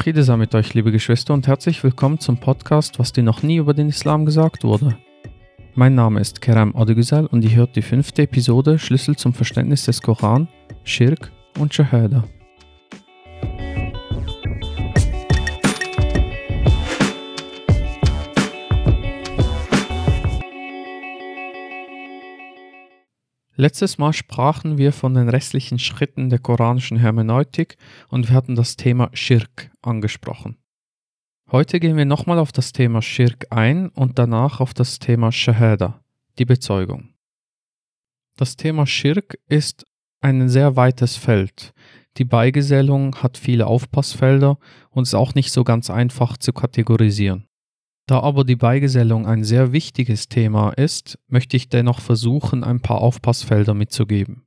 Friede sei mit euch, liebe Geschwister, und herzlich willkommen zum Podcast, was dir noch nie über den Islam gesagt wurde. Mein Name ist Kerem Adegüzel und ihr hört die fünfte Episode Schlüssel zum Verständnis des Koran, Schirk und Shahada. Letztes Mal sprachen wir von den restlichen Schritten der koranischen Hermeneutik und wir hatten das Thema Schirk angesprochen. Heute gehen wir nochmal auf das Thema Schirk ein und danach auf das Thema Shahada, die Bezeugung. Das Thema Schirk ist ein sehr weites Feld. Die Beigesellung hat viele Aufpassfelder und ist auch nicht so ganz einfach zu kategorisieren. Da aber die Beigesellung ein sehr wichtiges Thema ist, möchte ich dennoch versuchen, ein paar Aufpassfelder mitzugeben.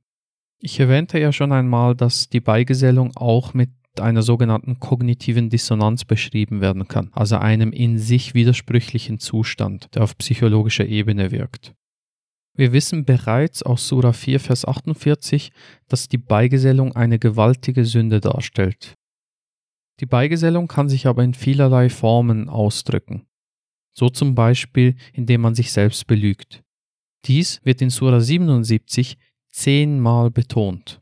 Ich erwähnte ja schon einmal, dass die Beigesellung auch mit einer sogenannten kognitiven Dissonanz beschrieben werden kann, also einem in sich widersprüchlichen Zustand, der auf psychologischer Ebene wirkt. Wir wissen bereits aus Sura 4, Vers 48, dass die Beigesellung eine gewaltige Sünde darstellt. Die Beigesellung kann sich aber in vielerlei Formen ausdrücken. So zum Beispiel, indem man sich selbst belügt. Dies wird in Sura 77 zehnmal betont.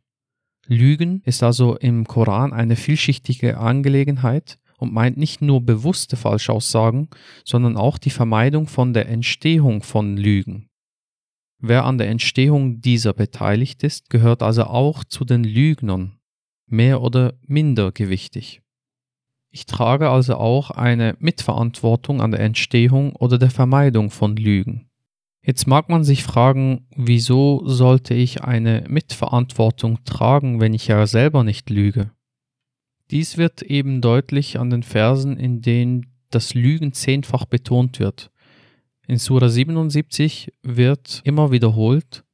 Lügen ist also im Koran eine vielschichtige Angelegenheit und meint nicht nur bewusste Falschaussagen, sondern auch die Vermeidung von der Entstehung von Lügen. Wer an der Entstehung dieser beteiligt ist, gehört also auch zu den Lügnern, mehr oder minder gewichtig. Ich trage also auch eine Mitverantwortung an der Entstehung oder der Vermeidung von Lügen. Jetzt mag man sich fragen, wieso sollte ich eine Mitverantwortung tragen, wenn ich ja selber nicht lüge? Dies wird eben deutlich an den Versen, in denen das Lügen zehnfach betont wird. In Sura 77 wird immer wiederholt,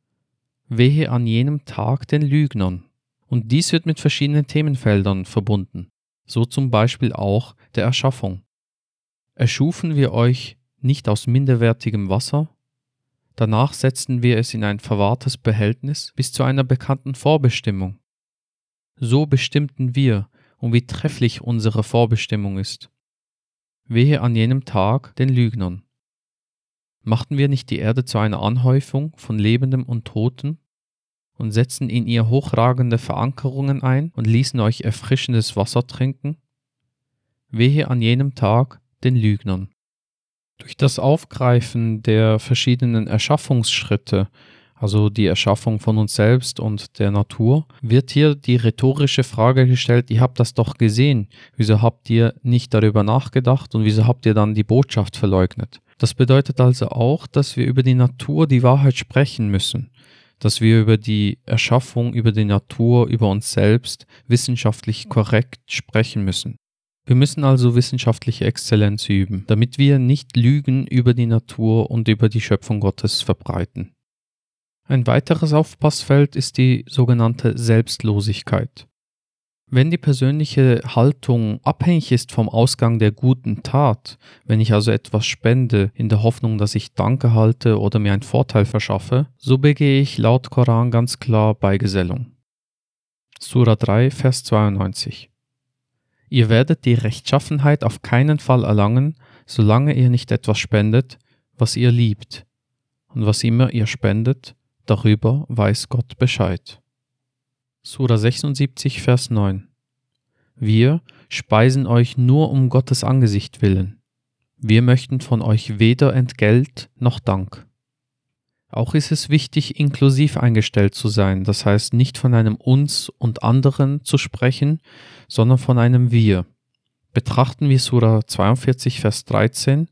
wehe an jenem Tag den Lügnern. Und dies wird mit verschiedenen Themenfeldern verbunden so zum Beispiel auch der Erschaffung. Erschufen wir euch nicht aus minderwertigem Wasser? Danach setzten wir es in ein verwahrtes Behältnis bis zu einer bekannten Vorbestimmung. So bestimmten wir, und wie trefflich unsere Vorbestimmung ist. Wehe an jenem Tag den Lügnern. Machten wir nicht die Erde zu einer Anhäufung von Lebendem und Toten und setzten in ihr hochragende Verankerungen ein und ließen euch erfrischendes Wasser trinken? Wehe an jenem Tag den Lügnern. Durch das Aufgreifen der verschiedenen Erschaffungsschritte, also die Erschaffung von uns selbst und der Natur, wird hier die rhetorische Frage gestellt, ihr habt das doch gesehen, wieso habt ihr nicht darüber nachgedacht und wieso habt ihr dann die Botschaft verleugnet? Das bedeutet also auch, dass wir über die Natur die Wahrheit sprechen müssen dass wir über die Erschaffung, über die Natur, über uns selbst wissenschaftlich korrekt sprechen müssen. Wir müssen also wissenschaftliche Exzellenz üben, damit wir nicht Lügen über die Natur und über die Schöpfung Gottes verbreiten. Ein weiteres Aufpassfeld ist die sogenannte Selbstlosigkeit. Wenn die persönliche Haltung abhängig ist vom Ausgang der guten Tat, wenn ich also etwas spende in der Hoffnung, dass ich Danke halte oder mir einen Vorteil verschaffe, so begehe ich laut Koran ganz klar Beigesellung. Surah 3, Vers 92 Ihr werdet die Rechtschaffenheit auf keinen Fall erlangen, solange ihr nicht etwas spendet, was ihr liebt. Und was immer ihr spendet, darüber weiß Gott Bescheid. Sura 76, Vers 9. Wir speisen euch nur um Gottes Angesicht willen. Wir möchten von euch weder Entgelt noch Dank. Auch ist es wichtig, inklusiv eingestellt zu sein, das heißt nicht von einem uns und anderen zu sprechen, sondern von einem wir. Betrachten wir Sura 42, Vers 13,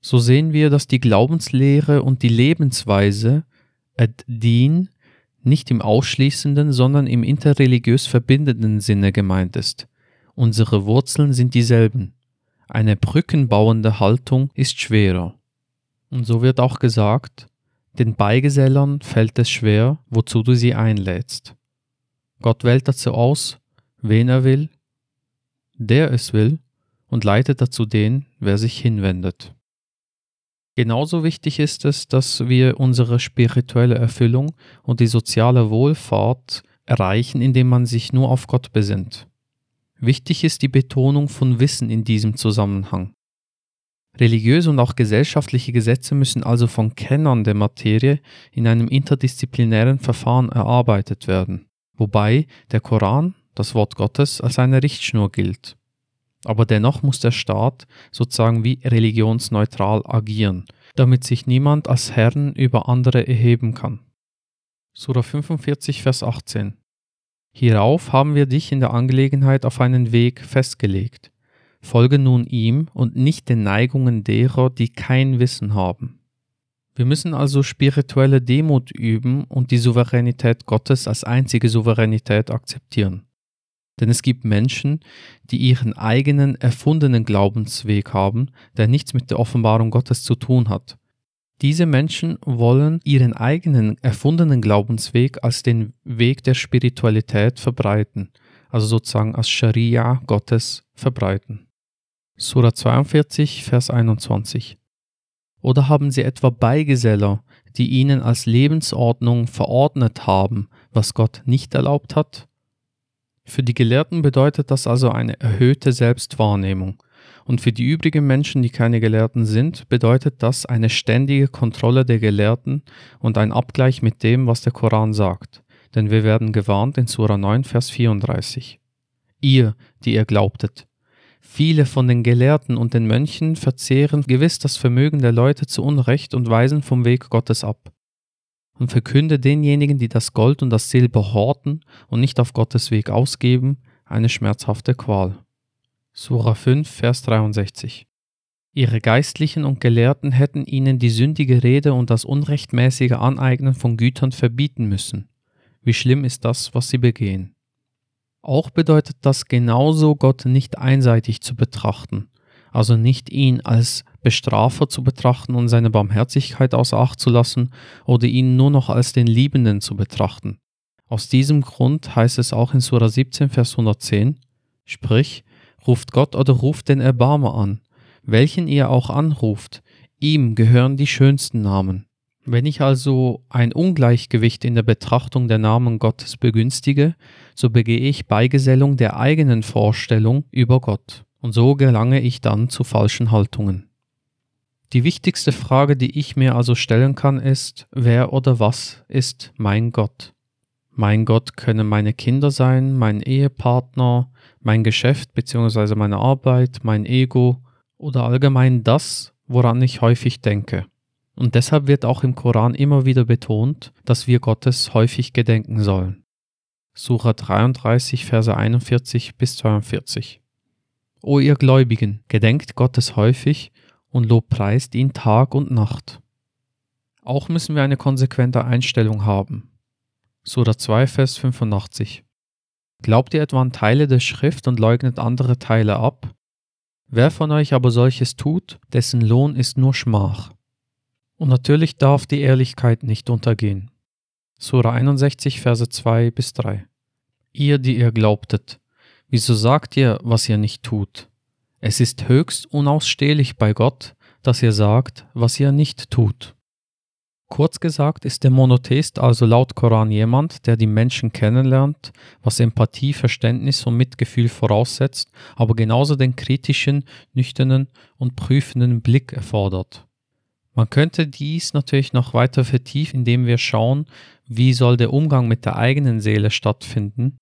so sehen wir, dass die Glaubenslehre und die Lebensweise ad-Din nicht im ausschließenden, sondern im interreligiös verbindenden Sinne gemeint ist. Unsere Wurzeln sind dieselben. Eine brückenbauende Haltung ist schwerer. Und so wird auch gesagt, den Beigesellern fällt es schwer, wozu du sie einlädst. Gott wählt dazu aus, wen er will, der es will, und leitet dazu den, wer sich hinwendet. Genauso wichtig ist es, dass wir unsere spirituelle Erfüllung und die soziale Wohlfahrt erreichen, indem man sich nur auf Gott besinnt. Wichtig ist die Betonung von Wissen in diesem Zusammenhang. Religiöse und auch gesellschaftliche Gesetze müssen also von Kennern der Materie in einem interdisziplinären Verfahren erarbeitet werden, wobei der Koran, das Wort Gottes, als eine Richtschnur gilt. Aber dennoch muss der Staat sozusagen wie religionsneutral agieren, damit sich niemand als Herrn über andere erheben kann. Surah 45, Vers 18 Hierauf haben wir dich in der Angelegenheit auf einen Weg festgelegt. Folge nun ihm und nicht den Neigungen derer, die kein Wissen haben. Wir müssen also spirituelle Demut üben und die Souveränität Gottes als einzige Souveränität akzeptieren. Denn es gibt Menschen, die ihren eigenen erfundenen Glaubensweg haben, der nichts mit der Offenbarung Gottes zu tun hat. Diese Menschen wollen ihren eigenen erfundenen Glaubensweg als den Weg der Spiritualität verbreiten, also sozusagen als Scharia Gottes verbreiten. Surah 42, Vers 21. Oder haben sie etwa Beigeseller, die ihnen als Lebensordnung verordnet haben, was Gott nicht erlaubt hat? Für die Gelehrten bedeutet das also eine erhöhte Selbstwahrnehmung, und für die übrigen Menschen, die keine Gelehrten sind, bedeutet das eine ständige Kontrolle der Gelehrten und ein Abgleich mit dem, was der Koran sagt. Denn wir werden gewarnt in Surah 9, Vers 34. Ihr, die ihr glaubtet. Viele von den Gelehrten und den Mönchen verzehren gewiss das Vermögen der Leute zu Unrecht und weisen vom Weg Gottes ab. Und verkünde denjenigen, die das Gold und das Silber horten und nicht auf Gottes Weg ausgeben, eine schmerzhafte Qual. Sura 5, Vers 63. Ihre Geistlichen und Gelehrten hätten ihnen die sündige Rede und das unrechtmäßige Aneignen von Gütern verbieten müssen. Wie schlimm ist das, was sie begehen. Auch bedeutet das genauso, Gott nicht einseitig zu betrachten, also nicht ihn als Bestrafer zu betrachten und seine Barmherzigkeit außer Acht zu lassen oder ihn nur noch als den Liebenden zu betrachten. Aus diesem Grund heißt es auch in Surah 17, Vers 110, sprich, ruft Gott oder ruft den Erbarmer an, welchen ihr auch anruft, ihm gehören die schönsten Namen. Wenn ich also ein Ungleichgewicht in der Betrachtung der Namen Gottes begünstige, so begehe ich Beigesellung der eigenen Vorstellung über Gott, und so gelange ich dann zu falschen Haltungen. Die wichtigste Frage, die ich mir also stellen kann, ist, wer oder was ist mein Gott? Mein Gott können meine Kinder sein, mein Ehepartner, mein Geschäft bzw. meine Arbeit, mein Ego oder allgemein das, woran ich häufig denke. Und deshalb wird auch im Koran immer wieder betont, dass wir Gottes häufig gedenken sollen. Surah 33, Verse 41 bis 42. O ihr Gläubigen, gedenkt Gottes häufig und lobpreist ihn Tag und Nacht. Auch müssen wir eine konsequente Einstellung haben. Surah 2, Vers 85. Glaubt ihr etwa an Teile der Schrift und leugnet andere Teile ab? Wer von euch aber solches tut, dessen Lohn ist nur Schmach. Und natürlich darf die Ehrlichkeit nicht untergehen. Sura 61, Verse 2 bis 3. Ihr, die ihr glaubtet, wieso sagt ihr, was ihr nicht tut? Es ist höchst unausstehlich bei Gott, dass ihr sagt, was ihr nicht tut. Kurz gesagt ist der Monotheist also laut Koran jemand, der die Menschen kennenlernt, was Empathie, Verständnis und Mitgefühl voraussetzt, aber genauso den kritischen, nüchternen und prüfenden Blick erfordert. Man könnte dies natürlich noch weiter vertiefen, indem wir schauen, wie soll der Umgang mit der eigenen Seele stattfinden,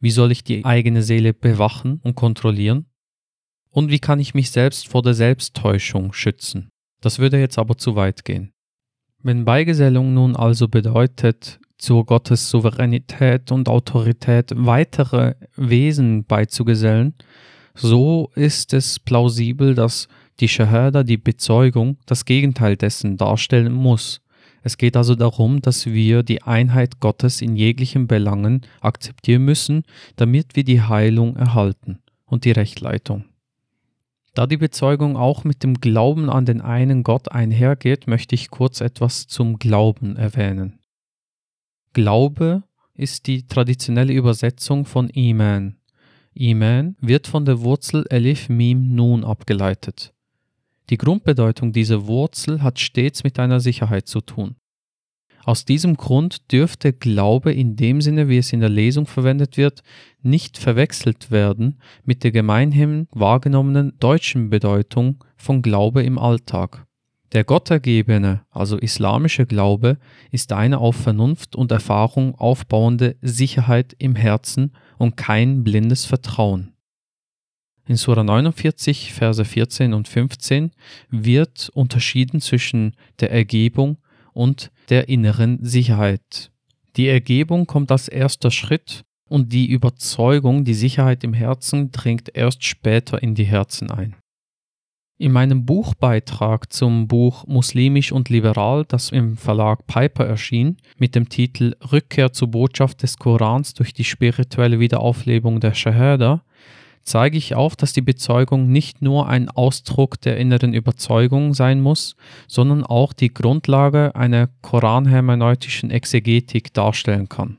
wie soll ich die eigene Seele bewachen und kontrollieren und wie kann ich mich selbst vor der Selbsttäuschung schützen. Das würde jetzt aber zu weit gehen. Wenn Beigesellung nun also bedeutet, zur Gottes Souveränität und Autorität weitere Wesen beizugesellen, so ist es plausibel, dass die Shahada, die Bezeugung, das Gegenteil dessen darstellen muss. Es geht also darum, dass wir die Einheit Gottes in jeglichen Belangen akzeptieren müssen, damit wir die Heilung erhalten und die Rechtleitung. Da die Bezeugung auch mit dem Glauben an den einen Gott einhergeht, möchte ich kurz etwas zum Glauben erwähnen. Glaube ist die traditionelle Übersetzung von Iman. Iman wird von der Wurzel Elif Mim Nun abgeleitet. Die Grundbedeutung dieser Wurzel hat stets mit einer Sicherheit zu tun. Aus diesem Grund dürfte Glaube in dem Sinne, wie es in der Lesung verwendet wird, nicht verwechselt werden mit der gemeinhin wahrgenommenen deutschen Bedeutung von Glaube im Alltag. Der gottergebene, also islamische Glaube, ist eine auf Vernunft und Erfahrung aufbauende Sicherheit im Herzen und kein blindes Vertrauen. In Surah 49, Verse 14 und 15 wird unterschieden zwischen der Ergebung und der inneren Sicherheit. Die Ergebung kommt als erster Schritt und die Überzeugung, die Sicherheit im Herzen dringt erst später in die Herzen ein. In meinem Buchbeitrag zum Buch Muslimisch und Liberal, das im Verlag Piper erschien, mit dem Titel Rückkehr zur Botschaft des Korans durch die spirituelle Wiederauflebung der Shahada, zeige ich auf, dass die Bezeugung nicht nur ein Ausdruck der inneren Überzeugung sein muss, sondern auch die Grundlage einer koranhermeneutischen Exegetik darstellen kann.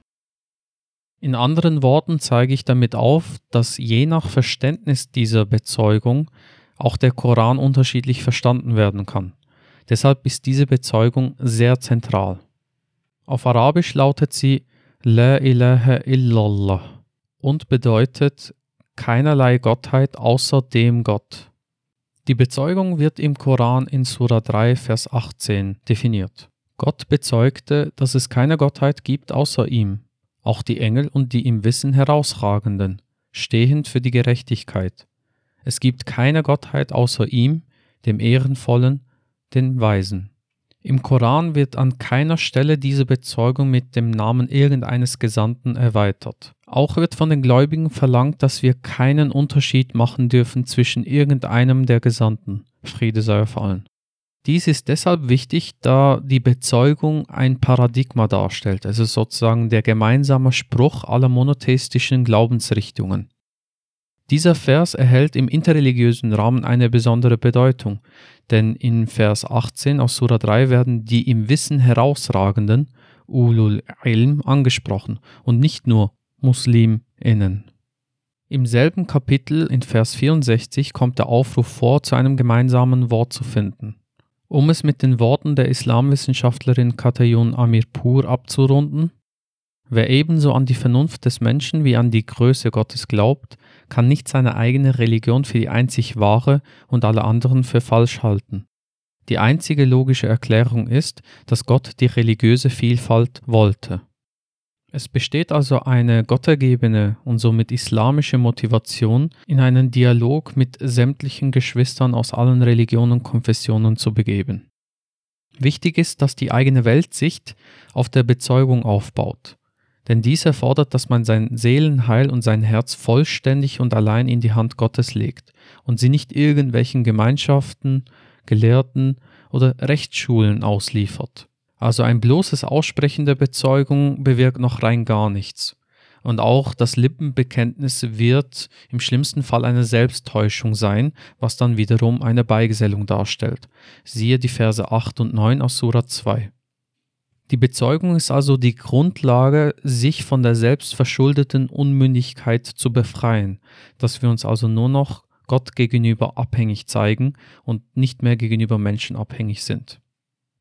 In anderen Worten zeige ich damit auf, dass je nach Verständnis dieser Bezeugung auch der Koran unterschiedlich verstanden werden kann. Deshalb ist diese Bezeugung sehr zentral. Auf Arabisch lautet sie La ilaha illallah und bedeutet keinerlei Gottheit außer dem Gott. Die Bezeugung wird im Koran in Surah 3, Vers 18 definiert. Gott bezeugte, dass es keine Gottheit gibt außer ihm, auch die Engel und die im Wissen herausragenden, stehend für die Gerechtigkeit. Es gibt keine Gottheit außer ihm, dem Ehrenvollen, den Weisen. Im Koran wird an keiner Stelle diese Bezeugung mit dem Namen irgendeines Gesandten erweitert. Auch wird von den Gläubigen verlangt, dass wir keinen Unterschied machen dürfen zwischen irgendeinem der Gesandten. Friede sei auf allen. Dies ist deshalb wichtig, da die Bezeugung ein Paradigma darstellt, also sozusagen der gemeinsame Spruch aller monotheistischen Glaubensrichtungen. Dieser Vers erhält im interreligiösen Rahmen eine besondere Bedeutung, denn in Vers 18 aus Surah 3 werden die im Wissen herausragenden Ulul Ilm angesprochen und nicht nur MuslimInnen. Im selben Kapitel in Vers 64 kommt der Aufruf vor, zu einem gemeinsamen Wort zu finden. Um es mit den Worten der Islamwissenschaftlerin Katayun Amirpur abzurunden, Wer ebenso an die Vernunft des Menschen wie an die Größe Gottes glaubt, kann nicht seine eigene Religion für die einzig wahre und alle anderen für falsch halten. Die einzige logische Erklärung ist, dass Gott die religiöse Vielfalt wollte. Es besteht also eine gottergebene und somit islamische Motivation, in einen Dialog mit sämtlichen Geschwistern aus allen Religionen und Konfessionen zu begeben. Wichtig ist, dass die eigene Weltsicht auf der Bezeugung aufbaut. Denn dies erfordert, dass man sein Seelenheil und sein Herz vollständig und allein in die Hand Gottes legt und sie nicht irgendwelchen Gemeinschaften, Gelehrten oder Rechtsschulen ausliefert. Also ein bloßes Aussprechen der Bezeugung bewirkt noch rein gar nichts. Und auch das Lippenbekenntnis wird im schlimmsten Fall eine Selbsttäuschung sein, was dann wiederum eine Beigesellung darstellt. Siehe die Verse 8 und 9 aus Surah 2. Die Bezeugung ist also die Grundlage, sich von der selbstverschuldeten Unmündigkeit zu befreien, dass wir uns also nur noch Gott gegenüber abhängig zeigen und nicht mehr gegenüber Menschen abhängig sind.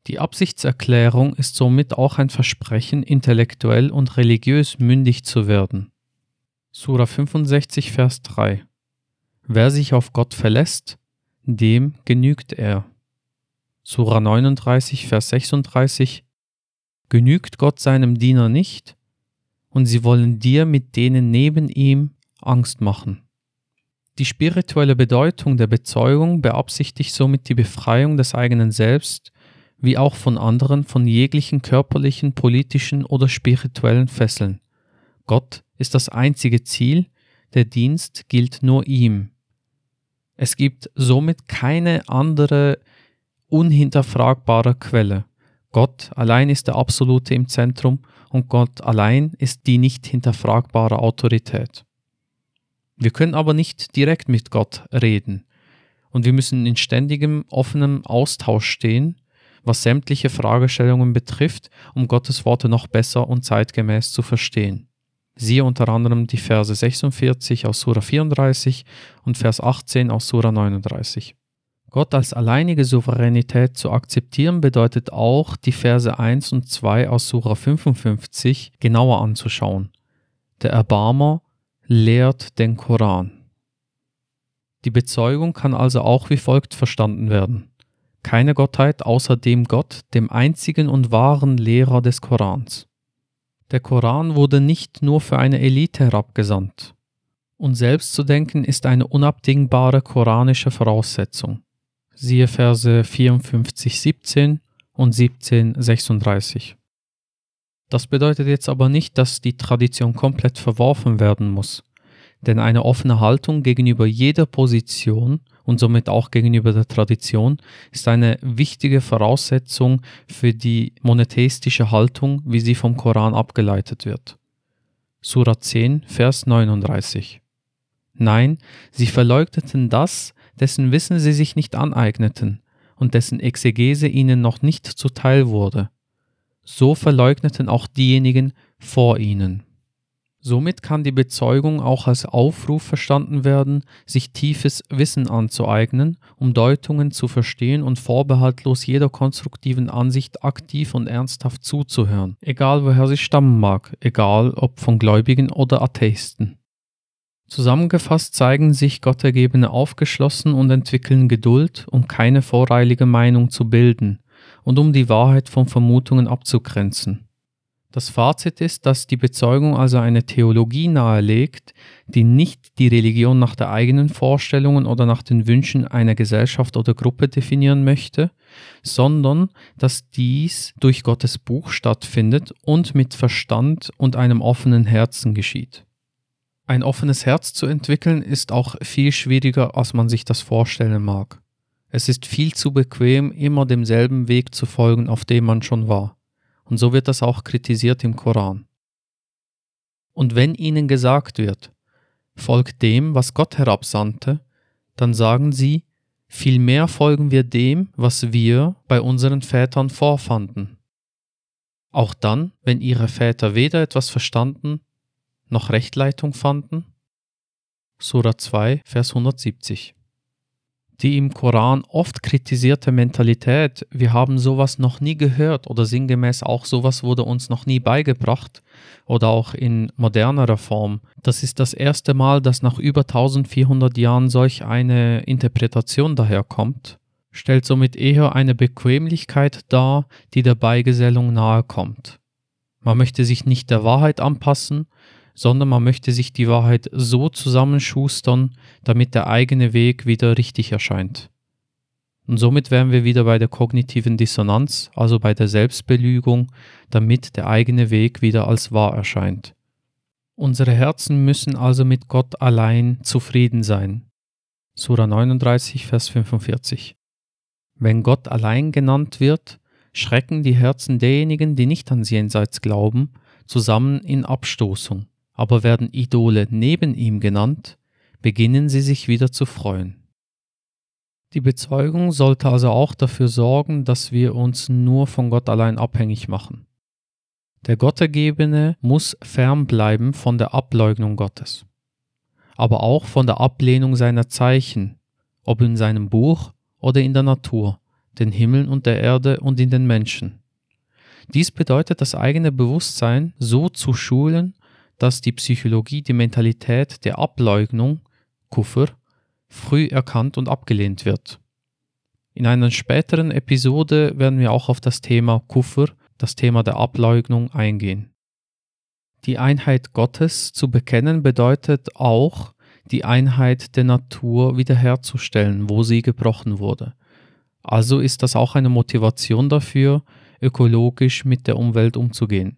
Die Absichtserklärung ist somit auch ein Versprechen, intellektuell und religiös mündig zu werden. Sura 65, Vers 3 Wer sich auf Gott verlässt, dem genügt er. Sura 39, Vers 36 Genügt Gott seinem Diener nicht? Und sie wollen dir mit denen neben ihm Angst machen. Die spirituelle Bedeutung der Bezeugung beabsichtigt somit die Befreiung des eigenen Selbst wie auch von anderen von jeglichen körperlichen, politischen oder spirituellen Fesseln. Gott ist das einzige Ziel, der Dienst gilt nur ihm. Es gibt somit keine andere unhinterfragbare Quelle. Gott allein ist der Absolute im Zentrum und Gott allein ist die nicht hinterfragbare Autorität. Wir können aber nicht direkt mit Gott reden und wir müssen in ständigem offenem Austausch stehen, was sämtliche Fragestellungen betrifft, um Gottes Worte noch besser und zeitgemäß zu verstehen. Siehe unter anderem die Verse 46 aus Sura 34 und Vers 18 aus Sura 39. Gott als alleinige Souveränität zu akzeptieren bedeutet auch, die Verse 1 und 2 aus Sura 55 genauer anzuschauen. Der Erbarmer lehrt den Koran. Die Bezeugung kann also auch wie folgt verstanden werden. Keine Gottheit außer dem Gott, dem einzigen und wahren Lehrer des Korans. Der Koran wurde nicht nur für eine Elite herabgesandt. Und selbst zu denken ist eine unabdingbare koranische Voraussetzung siehe Verse 54, 17 und 17, 36. Das bedeutet jetzt aber nicht, dass die Tradition komplett verworfen werden muss, denn eine offene Haltung gegenüber jeder Position und somit auch gegenüber der Tradition ist eine wichtige Voraussetzung für die monotheistische Haltung, wie sie vom Koran abgeleitet wird. Surah 10, Vers 39. Nein, sie verleugneten das, dessen Wissen sie sich nicht aneigneten und dessen Exegese ihnen noch nicht zuteil wurde. So verleugneten auch diejenigen vor ihnen. Somit kann die Bezeugung auch als Aufruf verstanden werden, sich tiefes Wissen anzueignen, um Deutungen zu verstehen und vorbehaltlos jeder konstruktiven Ansicht aktiv und ernsthaft zuzuhören, egal woher sie stammen mag, egal ob von Gläubigen oder Atheisten. Zusammengefasst zeigen sich Gottergebene aufgeschlossen und entwickeln Geduld, um keine voreilige Meinung zu bilden und um die Wahrheit von Vermutungen abzugrenzen. Das Fazit ist, dass die Bezeugung also eine Theologie nahelegt, die nicht die Religion nach der eigenen Vorstellungen oder nach den Wünschen einer Gesellschaft oder Gruppe definieren möchte, sondern dass dies durch Gottes Buch stattfindet und mit Verstand und einem offenen Herzen geschieht. Ein offenes Herz zu entwickeln ist auch viel schwieriger, als man sich das vorstellen mag. Es ist viel zu bequem, immer demselben Weg zu folgen, auf dem man schon war. Und so wird das auch kritisiert im Koran. Und wenn ihnen gesagt wird, folgt dem, was Gott herabsandte, dann sagen sie, vielmehr folgen wir dem, was wir bei unseren Vätern vorfanden. Auch dann, wenn ihre Väter weder etwas verstanden noch Rechtleitung fanden? Sura 2, Vers 170. Die im Koran oft kritisierte Mentalität, wir haben sowas noch nie gehört oder sinngemäß auch sowas wurde uns noch nie beigebracht oder auch in modernerer Form, das ist das erste Mal, dass nach über 1400 Jahren solch eine Interpretation daherkommt, stellt somit eher eine Bequemlichkeit dar, die der Beigesellung nahe kommt. Man möchte sich nicht der Wahrheit anpassen, sondern man möchte sich die Wahrheit so zusammenschustern, damit der eigene Weg wieder richtig erscheint. Und somit wären wir wieder bei der kognitiven Dissonanz, also bei der Selbstbelügung, damit der eigene Weg wieder als wahr erscheint. Unsere Herzen müssen also mit Gott allein zufrieden sein. Sura 39, Vers 45. Wenn Gott allein genannt wird, schrecken die Herzen derjenigen, die nicht ans Jenseits glauben, zusammen in Abstoßung aber werden Idole neben ihm genannt, beginnen sie sich wieder zu freuen. Die Bezeugung sollte also auch dafür sorgen, dass wir uns nur von Gott allein abhängig machen. Der Gottergebene muss fernbleiben von der Ableugnung Gottes, aber auch von der Ablehnung seiner Zeichen, ob in seinem Buch oder in der Natur, den Himmel und der Erde und in den Menschen. Dies bedeutet, das eigene Bewusstsein so zu schulen, dass die Psychologie die Mentalität der Ableugnung, Kuffer, früh erkannt und abgelehnt wird. In einer späteren Episode werden wir auch auf das Thema Kuffer, das Thema der Ableugnung, eingehen. Die Einheit Gottes zu bekennen bedeutet auch, die Einheit der Natur wiederherzustellen, wo sie gebrochen wurde. Also ist das auch eine Motivation dafür, ökologisch mit der Umwelt umzugehen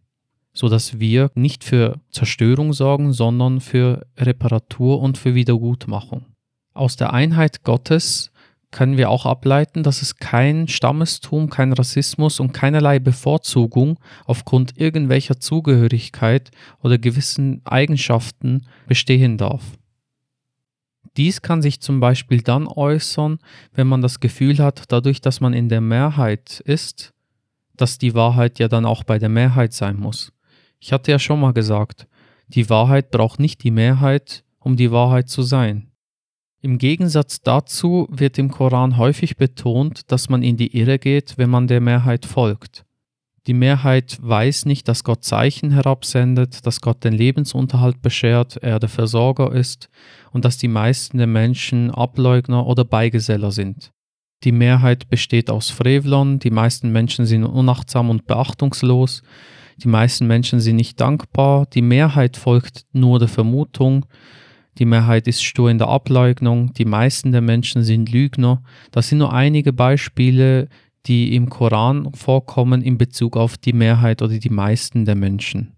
sodass wir nicht für Zerstörung sorgen, sondern für Reparatur und für Wiedergutmachung. Aus der Einheit Gottes können wir auch ableiten, dass es kein Stammestum, kein Rassismus und keinerlei Bevorzugung aufgrund irgendwelcher Zugehörigkeit oder gewissen Eigenschaften bestehen darf. Dies kann sich zum Beispiel dann äußern, wenn man das Gefühl hat, dadurch, dass man in der Mehrheit ist, dass die Wahrheit ja dann auch bei der Mehrheit sein muss. Ich hatte ja schon mal gesagt, die Wahrheit braucht nicht die Mehrheit, um die Wahrheit zu sein. Im Gegensatz dazu wird im Koran häufig betont, dass man in die Irre geht, wenn man der Mehrheit folgt. Die Mehrheit weiß nicht, dass Gott Zeichen herabsendet, dass Gott den Lebensunterhalt beschert, er der Versorger ist und dass die meisten der Menschen Ableugner oder Beigeseller sind. Die Mehrheit besteht aus Frevlern, die meisten Menschen sind unachtsam und beachtungslos, die meisten Menschen sind nicht dankbar, die Mehrheit folgt nur der Vermutung, die Mehrheit ist stur in der Ableugnung, die meisten der Menschen sind Lügner. Das sind nur einige Beispiele, die im Koran vorkommen in Bezug auf die Mehrheit oder die meisten der Menschen.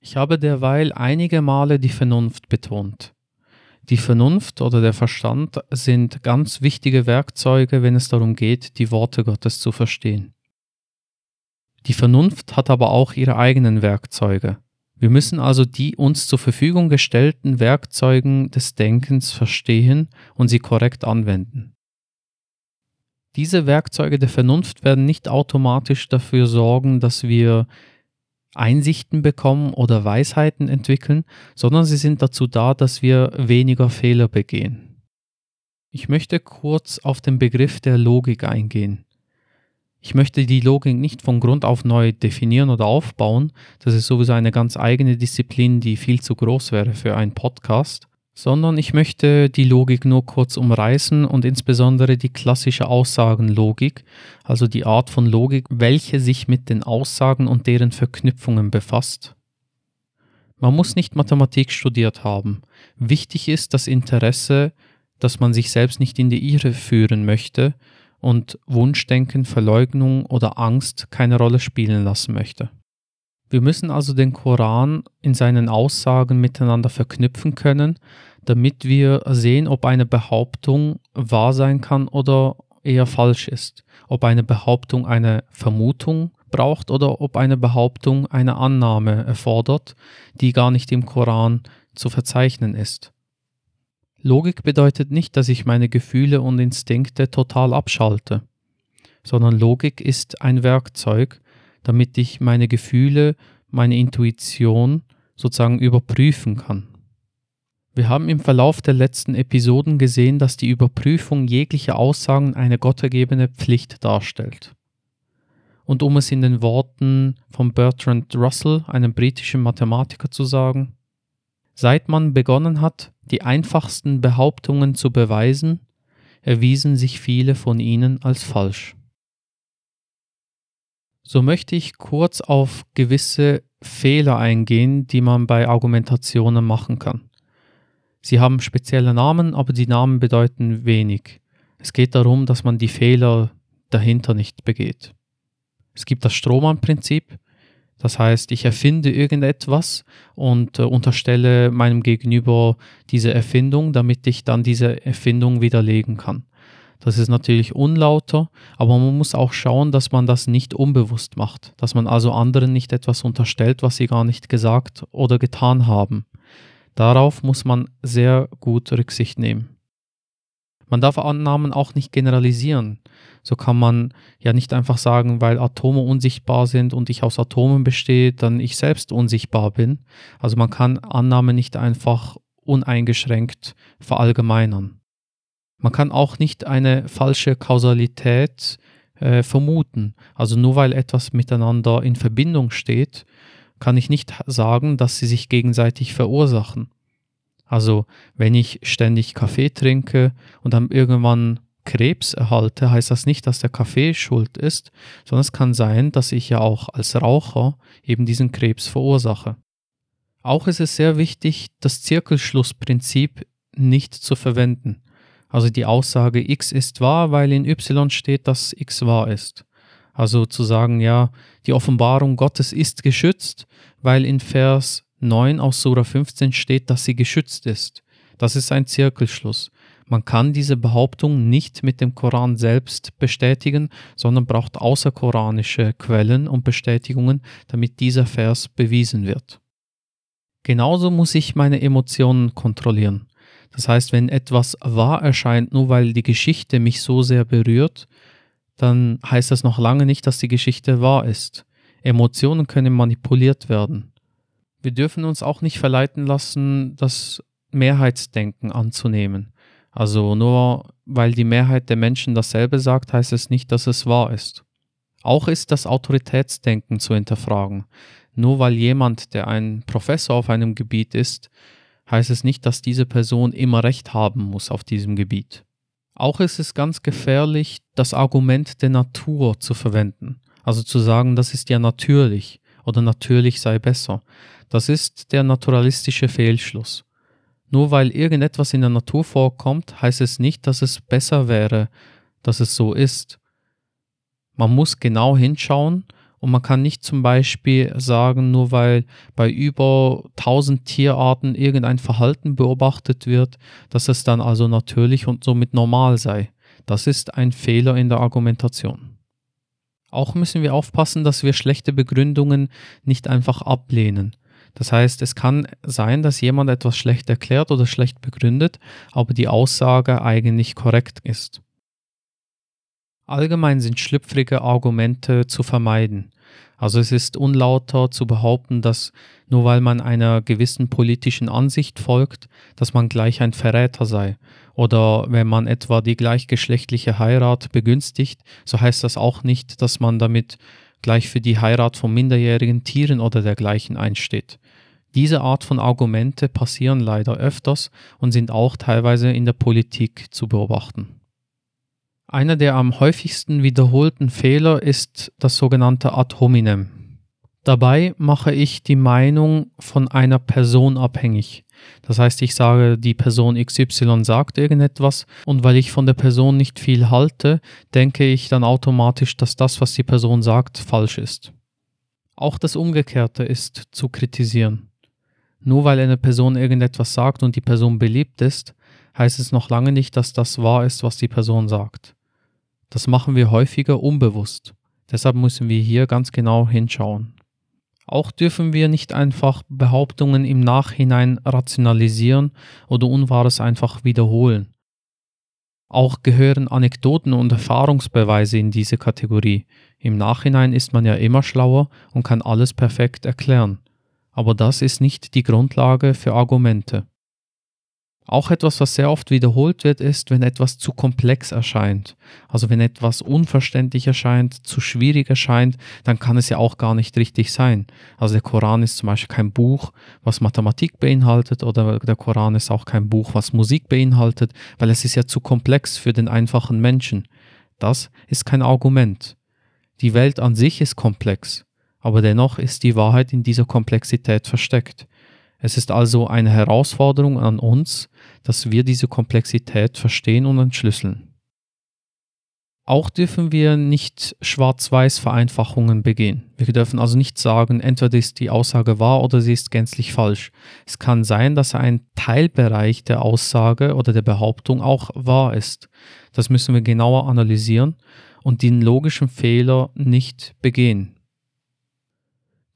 Ich habe derweil einige Male die Vernunft betont. Die Vernunft oder der Verstand sind ganz wichtige Werkzeuge, wenn es darum geht, die Worte Gottes zu verstehen. Die Vernunft hat aber auch ihre eigenen Werkzeuge. Wir müssen also die uns zur Verfügung gestellten Werkzeugen des Denkens verstehen und sie korrekt anwenden. Diese Werkzeuge der Vernunft werden nicht automatisch dafür sorgen, dass wir Einsichten bekommen oder Weisheiten entwickeln, sondern sie sind dazu da, dass wir weniger Fehler begehen. Ich möchte kurz auf den Begriff der Logik eingehen. Ich möchte die Logik nicht von Grund auf neu definieren oder aufbauen, das ist sowieso eine ganz eigene Disziplin, die viel zu groß wäre für einen Podcast, sondern ich möchte die Logik nur kurz umreißen und insbesondere die klassische Aussagenlogik, also die Art von Logik, welche sich mit den Aussagen und deren Verknüpfungen befasst. Man muss nicht Mathematik studiert haben. Wichtig ist das Interesse, dass man sich selbst nicht in die Irre führen möchte und Wunschdenken, Verleugnung oder Angst keine Rolle spielen lassen möchte. Wir müssen also den Koran in seinen Aussagen miteinander verknüpfen können, damit wir sehen, ob eine Behauptung wahr sein kann oder eher falsch ist, ob eine Behauptung eine Vermutung braucht oder ob eine Behauptung eine Annahme erfordert, die gar nicht im Koran zu verzeichnen ist. Logik bedeutet nicht, dass ich meine Gefühle und Instinkte total abschalte, sondern Logik ist ein Werkzeug, damit ich meine Gefühle, meine Intuition sozusagen überprüfen kann. Wir haben im Verlauf der letzten Episoden gesehen, dass die Überprüfung jeglicher Aussagen eine gottergebene Pflicht darstellt. Und um es in den Worten von Bertrand Russell, einem britischen Mathematiker, zu sagen, seit man begonnen hat, die einfachsten Behauptungen zu beweisen, erwiesen sich viele von ihnen als falsch. So möchte ich kurz auf gewisse Fehler eingehen, die man bei Argumentationen machen kann. Sie haben spezielle Namen, aber die Namen bedeuten wenig. Es geht darum, dass man die Fehler dahinter nicht begeht. Es gibt das Strohmann-Prinzip. Das heißt, ich erfinde irgendetwas und äh, unterstelle meinem Gegenüber diese Erfindung, damit ich dann diese Erfindung widerlegen kann. Das ist natürlich unlauter, aber man muss auch schauen, dass man das nicht unbewusst macht, dass man also anderen nicht etwas unterstellt, was sie gar nicht gesagt oder getan haben. Darauf muss man sehr gut Rücksicht nehmen. Man darf Annahmen auch nicht generalisieren. So kann man ja nicht einfach sagen, weil Atome unsichtbar sind und ich aus Atomen bestehe, dann ich selbst unsichtbar bin. Also man kann Annahmen nicht einfach uneingeschränkt verallgemeinern. Man kann auch nicht eine falsche Kausalität äh, vermuten. Also nur weil etwas miteinander in Verbindung steht, kann ich nicht sagen, dass sie sich gegenseitig verursachen. Also wenn ich ständig Kaffee trinke und dann irgendwann Krebs erhalte, heißt das nicht, dass der Kaffee schuld ist, sondern es kann sein, dass ich ja auch als Raucher eben diesen Krebs verursache. Auch ist es sehr wichtig, das Zirkelschlussprinzip nicht zu verwenden. Also die Aussage x ist wahr, weil in y steht, dass x wahr ist. Also zu sagen, ja, die Offenbarung Gottes ist geschützt, weil in Vers 9 aus Sura 15 steht, dass sie geschützt ist. Das ist ein Zirkelschluss. Man kann diese Behauptung nicht mit dem Koran selbst bestätigen, sondern braucht außerkoranische Quellen und Bestätigungen, damit dieser Vers bewiesen wird. Genauso muss ich meine Emotionen kontrollieren. Das heißt, wenn etwas wahr erscheint, nur weil die Geschichte mich so sehr berührt, dann heißt das noch lange nicht, dass die Geschichte wahr ist. Emotionen können manipuliert werden. Wir dürfen uns auch nicht verleiten lassen, das Mehrheitsdenken anzunehmen. Also nur weil die Mehrheit der Menschen dasselbe sagt, heißt es nicht, dass es wahr ist. Auch ist das Autoritätsdenken zu hinterfragen. Nur weil jemand, der ein Professor auf einem Gebiet ist, heißt es nicht, dass diese Person immer recht haben muss auf diesem Gebiet. Auch ist es ganz gefährlich, das Argument der Natur zu verwenden. Also zu sagen, das ist ja natürlich oder natürlich sei besser. Das ist der naturalistische Fehlschluss. Nur weil irgendetwas in der Natur vorkommt, heißt es nicht, dass es besser wäre, dass es so ist. Man muss genau hinschauen und man kann nicht zum Beispiel sagen, nur weil bei über 1000 Tierarten irgendein Verhalten beobachtet wird, dass es dann also natürlich und somit normal sei. Das ist ein Fehler in der Argumentation. Auch müssen wir aufpassen, dass wir schlechte Begründungen nicht einfach ablehnen. Das heißt, es kann sein, dass jemand etwas schlecht erklärt oder schlecht begründet, aber die Aussage eigentlich korrekt ist. Allgemein sind schlüpfrige Argumente zu vermeiden. Also es ist unlauter zu behaupten, dass nur weil man einer gewissen politischen Ansicht folgt, dass man gleich ein Verräter sei. Oder wenn man etwa die gleichgeschlechtliche Heirat begünstigt, so heißt das auch nicht, dass man damit gleich für die Heirat von minderjährigen Tieren oder dergleichen einsteht. Diese Art von Argumente passieren leider öfters und sind auch teilweise in der Politik zu beobachten. Einer der am häufigsten wiederholten Fehler ist das sogenannte Ad hominem. Dabei mache ich die Meinung von einer Person abhängig. Das heißt, ich sage, die Person XY sagt irgendetwas und weil ich von der Person nicht viel halte, denke ich dann automatisch, dass das, was die Person sagt, falsch ist. Auch das Umgekehrte ist zu kritisieren. Nur weil eine Person irgendetwas sagt und die Person beliebt ist, heißt es noch lange nicht, dass das wahr ist, was die Person sagt. Das machen wir häufiger unbewusst. Deshalb müssen wir hier ganz genau hinschauen. Auch dürfen wir nicht einfach Behauptungen im Nachhinein rationalisieren oder Unwahres einfach wiederholen. Auch gehören Anekdoten und Erfahrungsbeweise in diese Kategorie. Im Nachhinein ist man ja immer schlauer und kann alles perfekt erklären. Aber das ist nicht die Grundlage für Argumente. Auch etwas, was sehr oft wiederholt wird, ist, wenn etwas zu komplex erscheint. Also wenn etwas unverständlich erscheint, zu schwierig erscheint, dann kann es ja auch gar nicht richtig sein. Also der Koran ist zum Beispiel kein Buch, was Mathematik beinhaltet oder der Koran ist auch kein Buch, was Musik beinhaltet, weil es ist ja zu komplex für den einfachen Menschen. Das ist kein Argument. Die Welt an sich ist komplex, aber dennoch ist die Wahrheit in dieser Komplexität versteckt. Es ist also eine Herausforderung an uns, dass wir diese Komplexität verstehen und entschlüsseln. Auch dürfen wir nicht schwarz-weiß Vereinfachungen begehen. Wir dürfen also nicht sagen, entweder ist die Aussage wahr oder sie ist gänzlich falsch. Es kann sein, dass ein Teilbereich der Aussage oder der Behauptung auch wahr ist. Das müssen wir genauer analysieren und den logischen Fehler nicht begehen.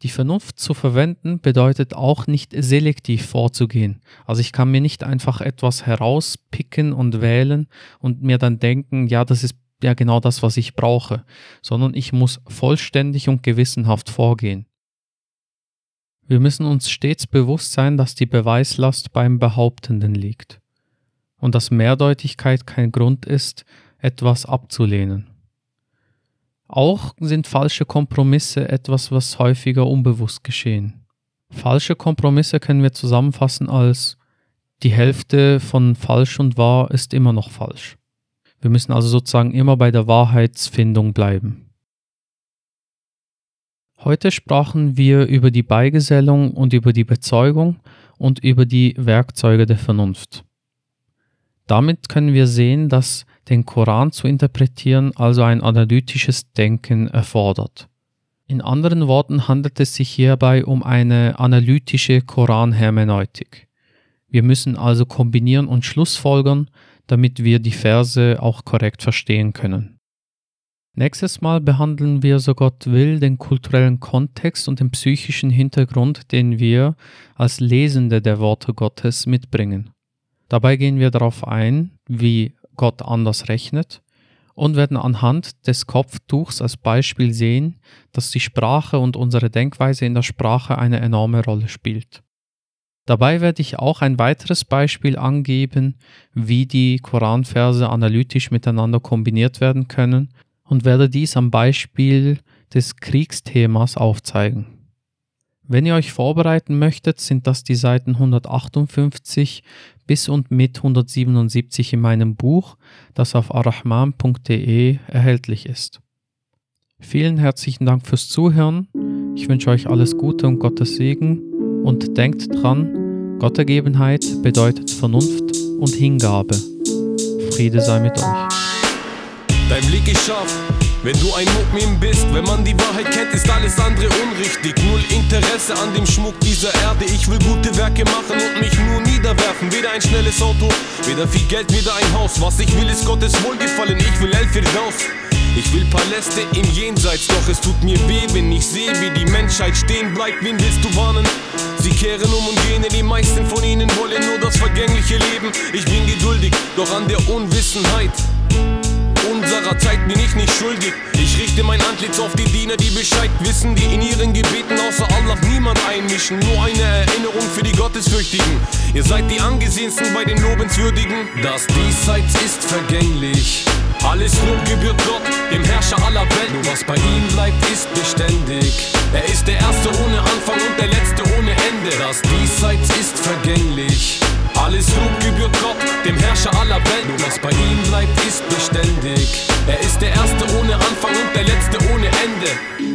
Die Vernunft zu verwenden bedeutet auch nicht selektiv vorzugehen. Also ich kann mir nicht einfach etwas herauspicken und wählen und mir dann denken, ja, das ist ja genau das, was ich brauche, sondern ich muss vollständig und gewissenhaft vorgehen. Wir müssen uns stets bewusst sein, dass die Beweislast beim Behauptenden liegt und dass Mehrdeutigkeit kein Grund ist, etwas abzulehnen. Auch sind falsche Kompromisse etwas, was häufiger unbewusst geschehen. Falsche Kompromisse können wir zusammenfassen als die Hälfte von falsch und wahr ist immer noch falsch. Wir müssen also sozusagen immer bei der Wahrheitsfindung bleiben. Heute sprachen wir über die Beigesellung und über die Bezeugung und über die Werkzeuge der Vernunft. Damit können wir sehen, dass den Koran zu interpretieren also ein analytisches Denken erfordert. In anderen Worten handelt es sich hierbei um eine analytische Koranhermeneutik. Wir müssen also kombinieren und Schlussfolgern, damit wir die Verse auch korrekt verstehen können. Nächstes Mal behandeln wir, so Gott will, den kulturellen Kontext und den psychischen Hintergrund, den wir als Lesende der Worte Gottes mitbringen. Dabei gehen wir darauf ein, wie Gott anders rechnet und werden anhand des Kopftuchs als Beispiel sehen, dass die Sprache und unsere Denkweise in der Sprache eine enorme Rolle spielt. Dabei werde ich auch ein weiteres Beispiel angeben, wie die Koranverse analytisch miteinander kombiniert werden können und werde dies am Beispiel des Kriegsthemas aufzeigen. Wenn ihr euch vorbereiten möchtet, sind das die Seiten 158 bis und mit 177 in meinem Buch, das auf arrahman.de erhältlich ist. Vielen herzlichen Dank fürs Zuhören. Ich wünsche euch alles Gute und Gottes Segen und denkt dran, Gottergebenheit bedeutet Vernunft und Hingabe. Friede sei mit euch. Dein Blick scharf, wenn du ein Mu'min bist. Wenn man die Wahrheit kennt, ist alles andere unrichtig. Null Interesse an dem Schmuck dieser Erde. Ich will gute Werke machen und mich nur niederwerfen. Weder ein schnelles Auto, weder viel Geld, weder ein Haus. Was ich will, ist Gottes Wohlgefallen. Ich will El raus. Ich will Paläste im Jenseits, doch es tut mir weh, wenn ich sehe, wie die Menschheit stehen bleibt. Wen willst du warnen? Sie kehren um und gehen, die meisten von ihnen wollen nur das vergängliche Leben. Ich bin geduldig, doch an der Unwissenheit unserer Zeit bin ich nicht schuldig. Ich richte mein Antlitz auf die Diener, die Bescheid wissen, die in ihren Gebeten außer Allah niemand einmischen. Nur eine Erinnerung für die Gottesfürchtigen. Ihr seid die angesehensten bei den Lobenswürdigen. Das Diesseits ist vergänglich. Alles Lob gebührt Gott, dem Herrscher aller Welt. Nur was bei ihm bleibt, ist beständig. Er ist der Erste ohne Anfang und der Letzte ohne Ende. Das Diesseits ist vergänglich. Alles Lob gebührt Gott, dem Herrscher aller Welt. Nur was bei ihm bleibt, ist beständig. Er ist der Erste ohne Anfang und der Letzte ohne Ende.